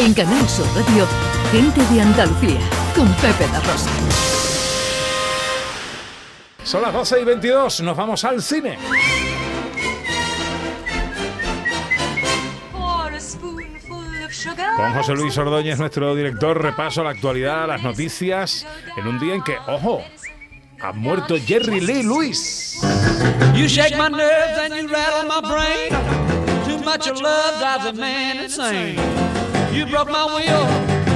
En Canal Sur Radio, Gente de Andalucía, con Pepe La Rosa. Son las 12 y 22, nos vamos al cine. Con José Luis Ordóñez, nuestro director, repaso a la actualidad, las noticias, en un día en que, ojo, ha muerto Jerry Lee Lewis. You shake my nerves and you rattle my brain. Too much of love drives a man insane. You broke my will,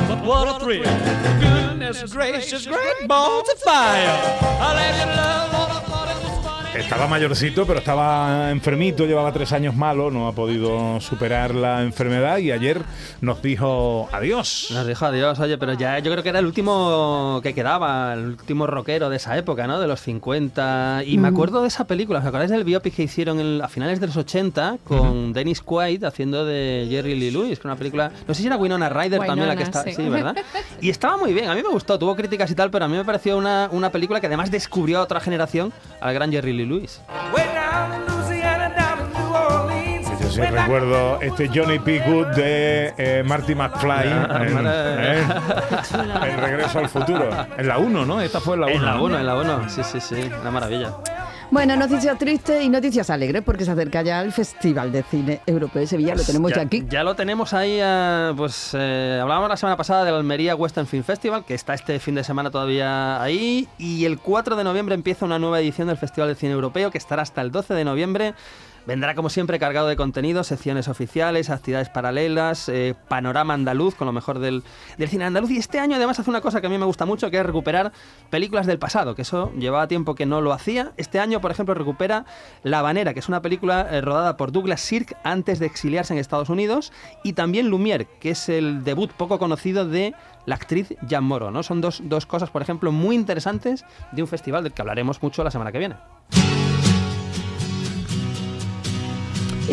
but what a thrill. Goodness gracious, great balls of fire. I let you love Estaba mayorcito, pero estaba enfermito, llevaba tres años malo, no ha podido superar la enfermedad y ayer nos dijo adiós. Nos dijo adiós, oye, pero ya yo creo que era el último que quedaba, el último rockero de esa época, ¿no? De los 50. Y me acuerdo de esa película, ¿os acordáis del biopic que hicieron en- a finales de los 80 con Dennis Quaid haciendo de Jerry Lee Lewis, que una película, no sé si era Winona Ryder también la que está, sí. sí, ¿verdad? Y estaba muy bien, a mí me gustó, tuvo críticas y tal, pero a mí me pareció una, una película que además descubrió a otra generación, al gran Jerry Lee Lewis. Way down in Louisiana, down in New Orleans. Yo sí recuerdo este Johnny P. Good de eh, Marty McFly en. ¿eh? en Regreso al Futuro. En la 1, ¿no? Esta fue en la 1. En la 1, en la 1, sí, sí, sí, una maravilla. Bueno, noticias tristes y noticias alegres porque se acerca ya el Festival de Cine Europeo de Sevilla. Lo tenemos ya, aquí. Ya lo tenemos ahí, eh, pues eh, hablábamos la semana pasada del Almería Western Film Festival, que está este fin de semana todavía ahí, y el 4 de noviembre empieza una nueva edición del Festival de Cine Europeo, que estará hasta el 12 de noviembre. Vendrá como siempre cargado de contenido, secciones oficiales, actividades paralelas, eh, panorama andaluz con lo mejor del, cine andaluz. Y este año además hace una cosa que a mí me gusta mucho, que es recuperar películas del pasado, que eso llevaba tiempo que no lo hacía. Este año, por ejemplo, recupera La Habanera, que es una película eh, rodada por Douglas Sirk antes de exiliarse en Estados Unidos, y también Lumière, que es el debut poco conocido de la actriz Jan Moro. ¿no? Son dos, dos cosas, por ejemplo, muy interesantes de un festival del que hablaremos mucho la semana que viene.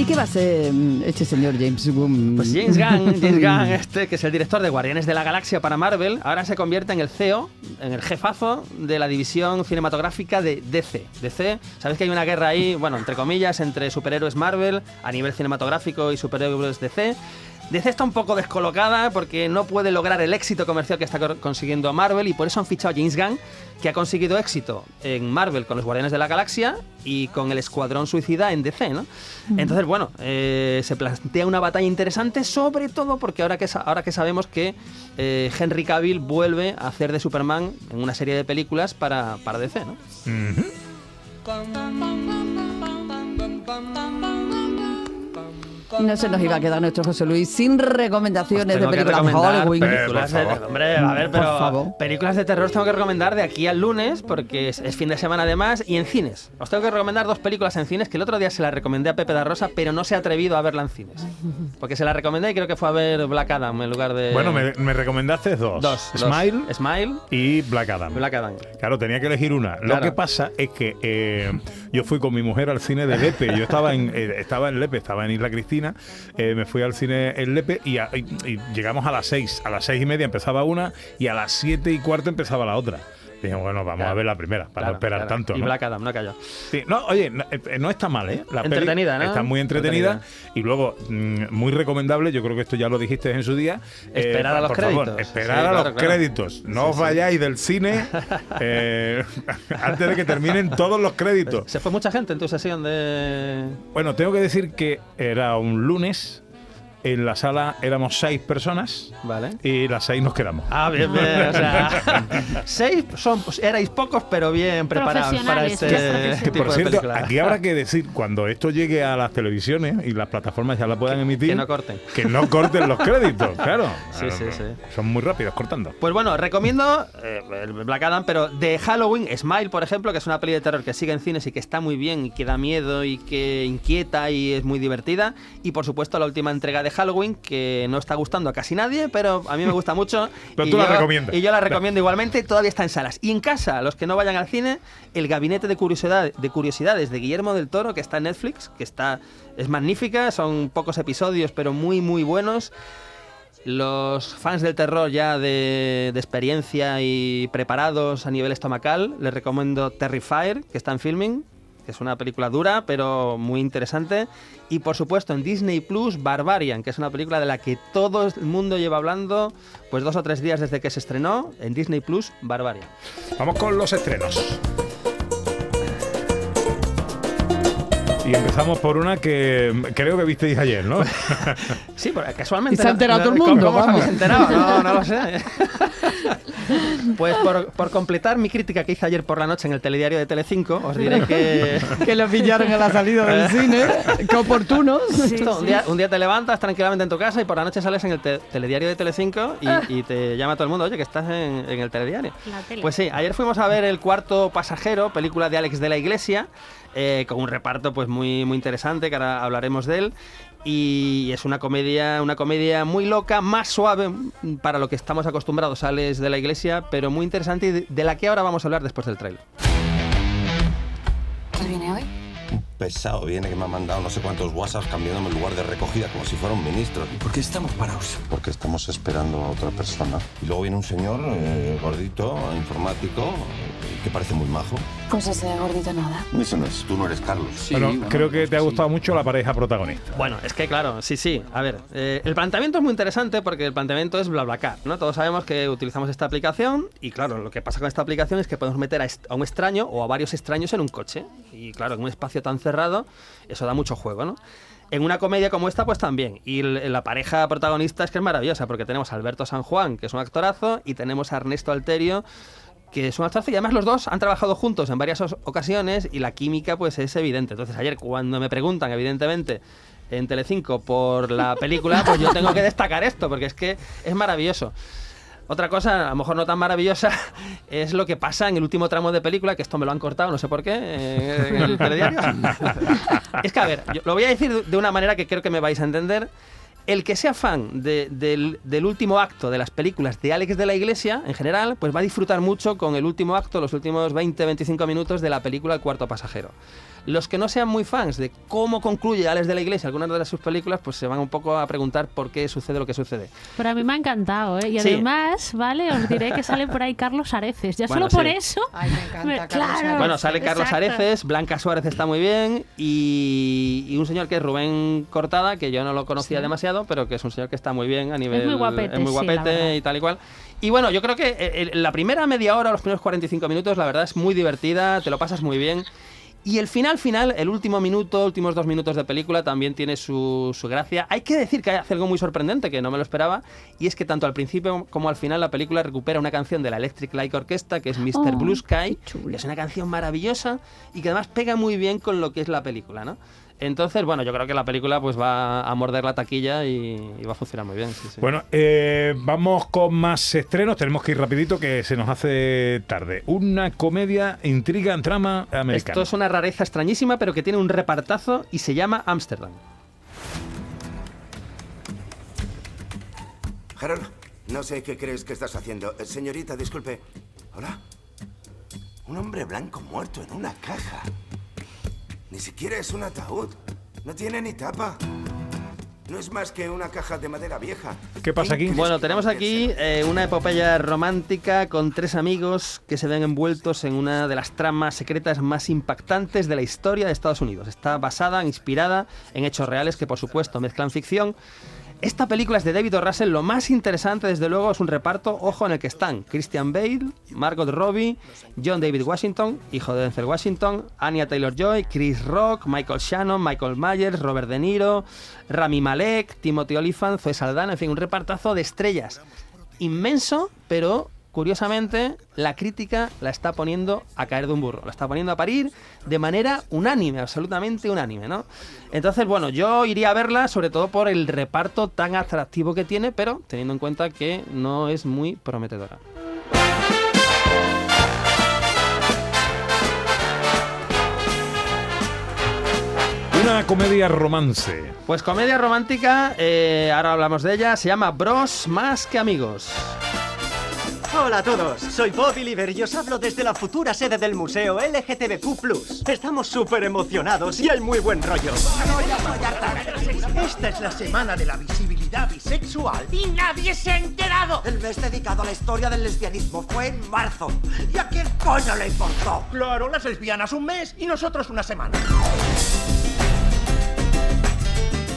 ¿Y qué va a ser mm, este señor James Gunn? Pues James Gunn, James Gunn, este, que es el director de Guardianes de la Galaxia para Marvel, ahora se convierte en el CEO, en el jefazo de la división cinematográfica de DC. DC, sabéis que hay una guerra ahí, bueno, entre comillas, entre superhéroes Marvel a nivel cinematográfico y superhéroes DC. DC está un poco descolocada porque no puede lograr el éxito comercial que está consiguiendo Marvel y por eso han fichado a James Gunn, que ha conseguido éxito en Marvel con los Guardianes de la Galaxia y con el Escuadrón Suicida en DC, ¿no? Entonces, bueno, eh, se plantea una batalla interesante, sobre todo porque ahora que, ahora que sabemos que eh, Henry Cavill vuelve a hacer de Superman en una serie de películas para, para DC, ¿no? No se nos iba a quedar nuestro José Luis sin recomendaciones de películas de recomendar Halloween. películas de- hombre, a ver, Por pero favor. películas de terror os tengo que recomendar de aquí al lunes porque es, es fin de semana además y en cines. Os tengo que recomendar dos películas en cines que el otro día se las recomendé a Pepe da Rosa, pero no se ha atrevido a verla en cines. Porque se la recomendé y creo que fue a ver Black Adam en lugar de Bueno, me, me recomendaste dos. dos, dos. Smile Smile, y Black Adam. Black Adam. Claro, tenía que elegir una. Lo que pasa es que eh, yo fui con mi mujer al cine de Lepe. Yo estaba en, eh, estaba en Lepe, estaba en Isla Cristina. eh, me fui al cine en Lepe y, llegamos a las seis. A las seis y media empezaba una y a las siete y cuarto empezaba la otra. Dijimos, bueno, vamos Claro. a ver la primera, para Claro, no esperar claro. tanto. Y ¿no? Black Adam, no cayó. Sí, no, oye, no, eh, no está mal, ¿eh? La peli Entretenida, ¿no? Está muy entretenida, Entretenida. y luego mm, muy recomendable, yo creo que esto ya lo dijiste en su día. eh, Esperar a los por favor, créditos. esperar Sí, a los créditos. No Sí, os vayáis del cine eh, antes de que terminen todos los créditos. Se fue mucha gente en tu sesión de... Bueno, tengo que decir que era un lunes, en la sala éramos seis personas Vale. y las seis nos quedamos. Ah, bien, bien. O sea, seis son, pues, erais pocos, pero bien preparados para Profesionales, este. Que, tipo por de cierto, película. aquí habrá que decir, cuando esto llegue a las televisiones y las plataformas ya la puedan emitir, que no corten. que no corten los créditos, claro. Sí, sí, sí. Son muy rápidos cortando. Pues bueno, recomiendo eh, el Black Adam, pero de Halloween, Smile, por ejemplo, que es una peli de terror que sigue en cines y que está muy bien y que da miedo y que inquieta y es muy divertida. Y por supuesto la última entrega de Halloween, que no está gustando a casi nadie, pero a mí me gusta mucho. Pero y tú la yo- recomiendas. Y yo la recomiendo igualmente, todavía está en salas. Y en casa, los que no vayan al cine, el Gabinete de, Curiosidad- de Curiosidades de Guillermo del Toro, que está en Netflix, que está es magnífica, son pocos episodios, pero muy, muy buenos. Los fans del terror ya de, de experiencia y preparados a nivel estomacal, les recomiendo Terrifier, que está en filming. Que es una película dura, pero muy interesante. Y por supuesto en Disney Plus, Barbarian, que es una película de la que todo el mundo lleva hablando, pues dos o tres días desde que se estrenó, en Disney Plus, Barbarian. Vamos con los estrenos. Y empezamos por una que creo que visteis ayer, ¿no? Sí, pero casualmente. Y se ha enterado no- todo el ¿cómo- mundo, ¿Cómo enterado? No, no lo sé. Pues por, por completar mi crítica que hice ayer por la noche en el telediario de Telecinco, os diré que. Que lo pillaron en la salida del cine. Qué oportunos. Esto, un, día, un día te levantas tranquilamente en tu casa y por la noche sales en el te- telediario de Telecinco y, y te llama todo el mundo, oye, que estás en, en el telediario. Pues sí, ayer fuimos a ver El Cuarto Pasajero, película de Alex de la Iglesia, eh, con un reparto pues muy, muy interesante, que ahora hablaremos de él. Y es una comedia, una comedia muy loca, más suave para lo que estamos acostumbrados a Alex de la Iglesia, pero muy interesante y de, la que ahora vamos a hablar después del trailer. ¿Cuál viene hoy? Pesado viene que me ha mandado no sé cuántos WhatsApps cambiándome el lugar de recogida como si fuera un ministro. ¿Por qué estamos parados? Porque estamos esperando a otra persona. Y luego viene un señor eh, gordito, informático, eh, que parece muy majo. Pues ese gordito nada. Eso no es, tú no eres Carlos. bueno, creo que te ha gustado mucho la pareja protagonista. Bueno, es que claro, sí, sí. A ver, eh, el planteamiento es muy interesante porque el planteamiento es BlaBlaCar, ¿no? Todos sabemos que utilizamos esta aplicación y claro, lo que pasa con esta aplicación es que podemos meter a, est- a un extraño o a varios extraños en un coche. Y claro, en un espacio tan cerrado, eso da mucho juego, ¿no? En una comedia como esta, pues también. Y la pareja protagonista es que es maravillosa porque tenemos a Alberto San Juan, que es un actorazo, y tenemos a Ernesto Alterio, que es un actorazo y además los dos han trabajado juntos en varias ocasiones y la química pues es evidente. Entonces ayer cuando me preguntan, evidentemente, en Telecinco por la película, pues yo tengo que destacar esto porque es que es maravilloso. Otra cosa, a lo mejor no tan maravillosa, es lo que pasa en el último tramo de película, que esto me lo han cortado, no sé por qué, eh, en el telediario. es que, a ver, yo lo voy a decir de una manera que creo que me vais a entender. El que sea fan de- del, del último acto de las películas de Alex de la Iglesia, en general, pues va a disfrutar mucho con el último acto, los últimos 20-25 minutos de la película El Cuarto Pasajero. Los que no sean muy fans de cómo concluye Alex de la Iglesia algunas de sus películas, pues se van un poco a preguntar por qué sucede lo que sucede. Pero a mí me ha encantado, ¿eh? Y Sí. además, ¿vale? Os diré que sale por ahí Carlos Areces. Ya Bueno, solo por sí. eso. Ay, me encanta me- Carlos claro. Areces. Bueno, sale Carlos Exacto. Areces, Blanca Suárez está muy bien y, y un señor que es Rubén Cortada, que yo no lo conocía Sí. demasiado, pero que es un señor que está muy bien a nivel... muy guapete, es muy sí, guapete y tal y cual. Y bueno, yo creo que eh, eh, la primera media hora, los primeros 45 minutos, la verdad es muy divertida, te lo pasas muy bien. Y el final, final, el último minuto, últimos dos minutos de película también tiene su, su gracia. Hay que decir que hace algo muy sorprendente, que no me lo esperaba, y es que tanto al principio como al final la película recupera una canción de la Electric Light Orchestra, que es Mr. Oh, Blue Sky, que es una canción maravillosa y que además pega muy bien con lo que es la película, ¿no? Entonces, bueno, yo creo que la película pues va a morder la taquilla y, y va a funcionar muy bien. sí, sí. Bueno, eh, vamos con más estrenos. Tenemos que ir rapidito que se nos hace tarde. Una comedia, intriga, trama americana. Esto es una rareza extrañísima, pero que tiene un repartazo y se llama Amsterdam. Harold, no sé qué crees que estás haciendo. Eh, Señorita, disculpe. Hola. Un hombre blanco muerto en una caja. Ni siquiera es un ataúd. No tiene ni tapa. No es más que una caja de madera vieja. ¿Qué pasa aquí? ¿Quién Bueno, tenemos hacer aquí eh, una epopeya romántica con tres amigos que se ven envueltos en una de las tramas secretas más impactantes de la historia de Estados Unidos. Está basada, inspirada en hechos reales que por supuesto mezclan ficción. Esta película es de David O. Russell. Lo más interesante, desde luego, es un reparto, ojo, en el que están Christian Bale, Margot Robbie, John David Washington, hijo de Denzel Washington, Anya Taylor-Joy, Chris Rock, Michael Shannon, Michael Myers, Robert De Niro, Rami Malek, Timothy Olyphant, Zoe Saldana, en fin, un repartazo de estrellas inmenso, pero curiosamente la crítica la está poniendo a caer de un burro, la está poniendo a parir de manera unánime, absolutamente unánime, ¿no? Entonces, bueno, yo iría a verla sobre todo por el reparto tan atractivo que tiene, pero teniendo en cuenta que no es muy prometedora. Una comedia romance. Pues comedia romántica, eh, ahora hablamos de ella, se llama Bros más que amigos. Hola a todos, soy Bobby Liver y os hablo desde la futura sede del museo LGTBQ+. Estamos súper emocionados y hay muy buen rollo. Esta es la semana de la visibilidad bisexual y nadie se ha enterado. El mes dedicado a la historia del lesbianismo fue en marzo. ¿Y a quién coño le importó? Claro, las lesbianas un mes y nosotros una semana.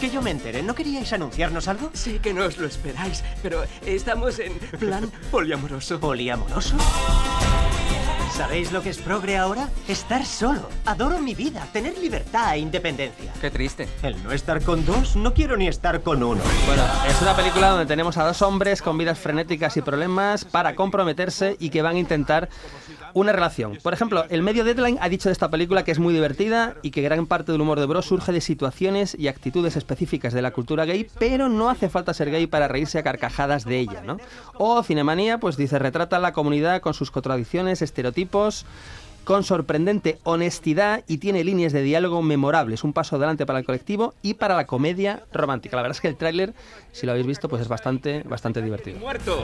Que yo me enteré, ¿no queríais anunciarnos algo? Sí que no os lo esperáis, pero estamos en plan poliamoroso. ¿Poliamoroso? ¿Sabéis lo que es progre ahora? Estar solo. Adoro mi vida, tener libertad e independencia. Qué triste. El no estar con dos, no quiero ni estar con uno. Bueno, es una película donde tenemos a dos hombres con vidas frenéticas y problemas para comprometerse y que van a intentar una relación. Por ejemplo, el medio Deadline ha dicho de esta película que es muy divertida y que gran parte del humor de Bros surge de situaciones y actitudes específicas de la cultura gay, pero no hace falta ser gay para reírse a carcajadas de ella, ¿no? O Cinemanía, pues dice, retrata a la comunidad con sus contradicciones, estereotipos, con sorprendente honestidad y tiene líneas de diálogo memorables, un paso adelante para el colectivo y para la comedia romántica. La verdad es que el tráiler, si lo habéis visto, pues es bastante, bastante divertido. ¡Muerto!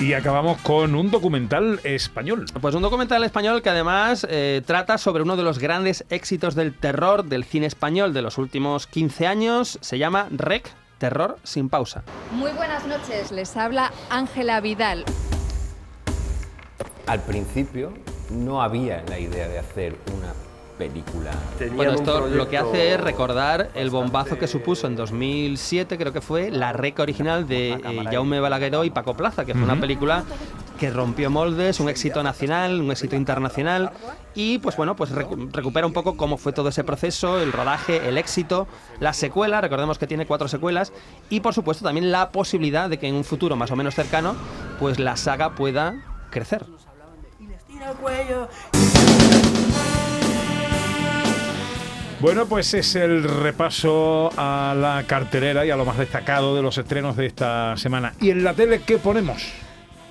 Y acabamos con un documental español. Pues un documental español que además eh, trata sobre uno de los grandes éxitos del terror del cine español de los últimos 15 años. Se llama Rec, Terror sin pausa. Muy buenas noches, les habla Ángela Vidal. Al principio no había la idea de hacer una película. Bueno, esto lo que hace es recordar el bombazo que supuso en 2007, creo que fue, la rec original de eh, Jaume Balagueró y Paco Plaza, que fue una película que rompió moldes, un éxito nacional, un éxito internacional y pues bueno, pues recu- recupera un poco cómo fue todo ese proceso, el rodaje, el éxito, la secuela, recordemos que tiene cuatro secuelas y por supuesto también la posibilidad de que en un futuro más o menos cercano pues la saga pueda crecer. Bueno, pues es el repaso a la cartelera y a lo más destacado de los estrenos de esta semana. ¿Y en la tele qué ponemos?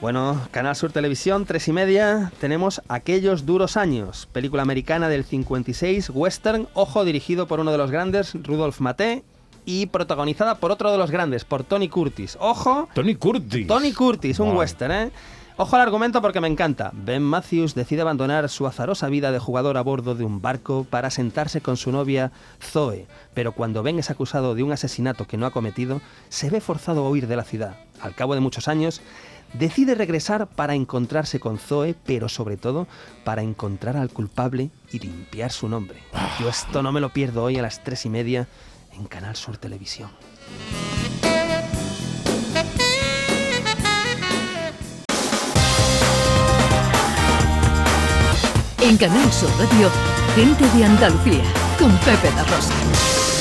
Bueno, Canal Sur Televisión, tres y media, tenemos Aquellos Duros Años, película americana del 56, western, ojo, dirigido por uno de los grandes, Rudolf Maté, y protagonizada por otro de los grandes, por Tony Curtis. Ojo, Tony Curtis. Tony Curtis, un Wow. western, ¿eh? Ojo al argumento porque me encanta. Ben Matthews decide abandonar su azarosa vida de jugador a bordo de un barco para sentarse con su novia Zoe, pero cuando Ben es acusado de un asesinato que no ha cometido, se ve forzado a huir de la ciudad. Al cabo de muchos años, decide regresar para encontrarse con Zoe, pero sobre todo para encontrar al culpable y limpiar su nombre. Yo esto no me lo pierdo hoy a las tres y media en Canal Sur Televisión. En Canal Sur Radio, gente de Andalucía, con Pepe La Rosa.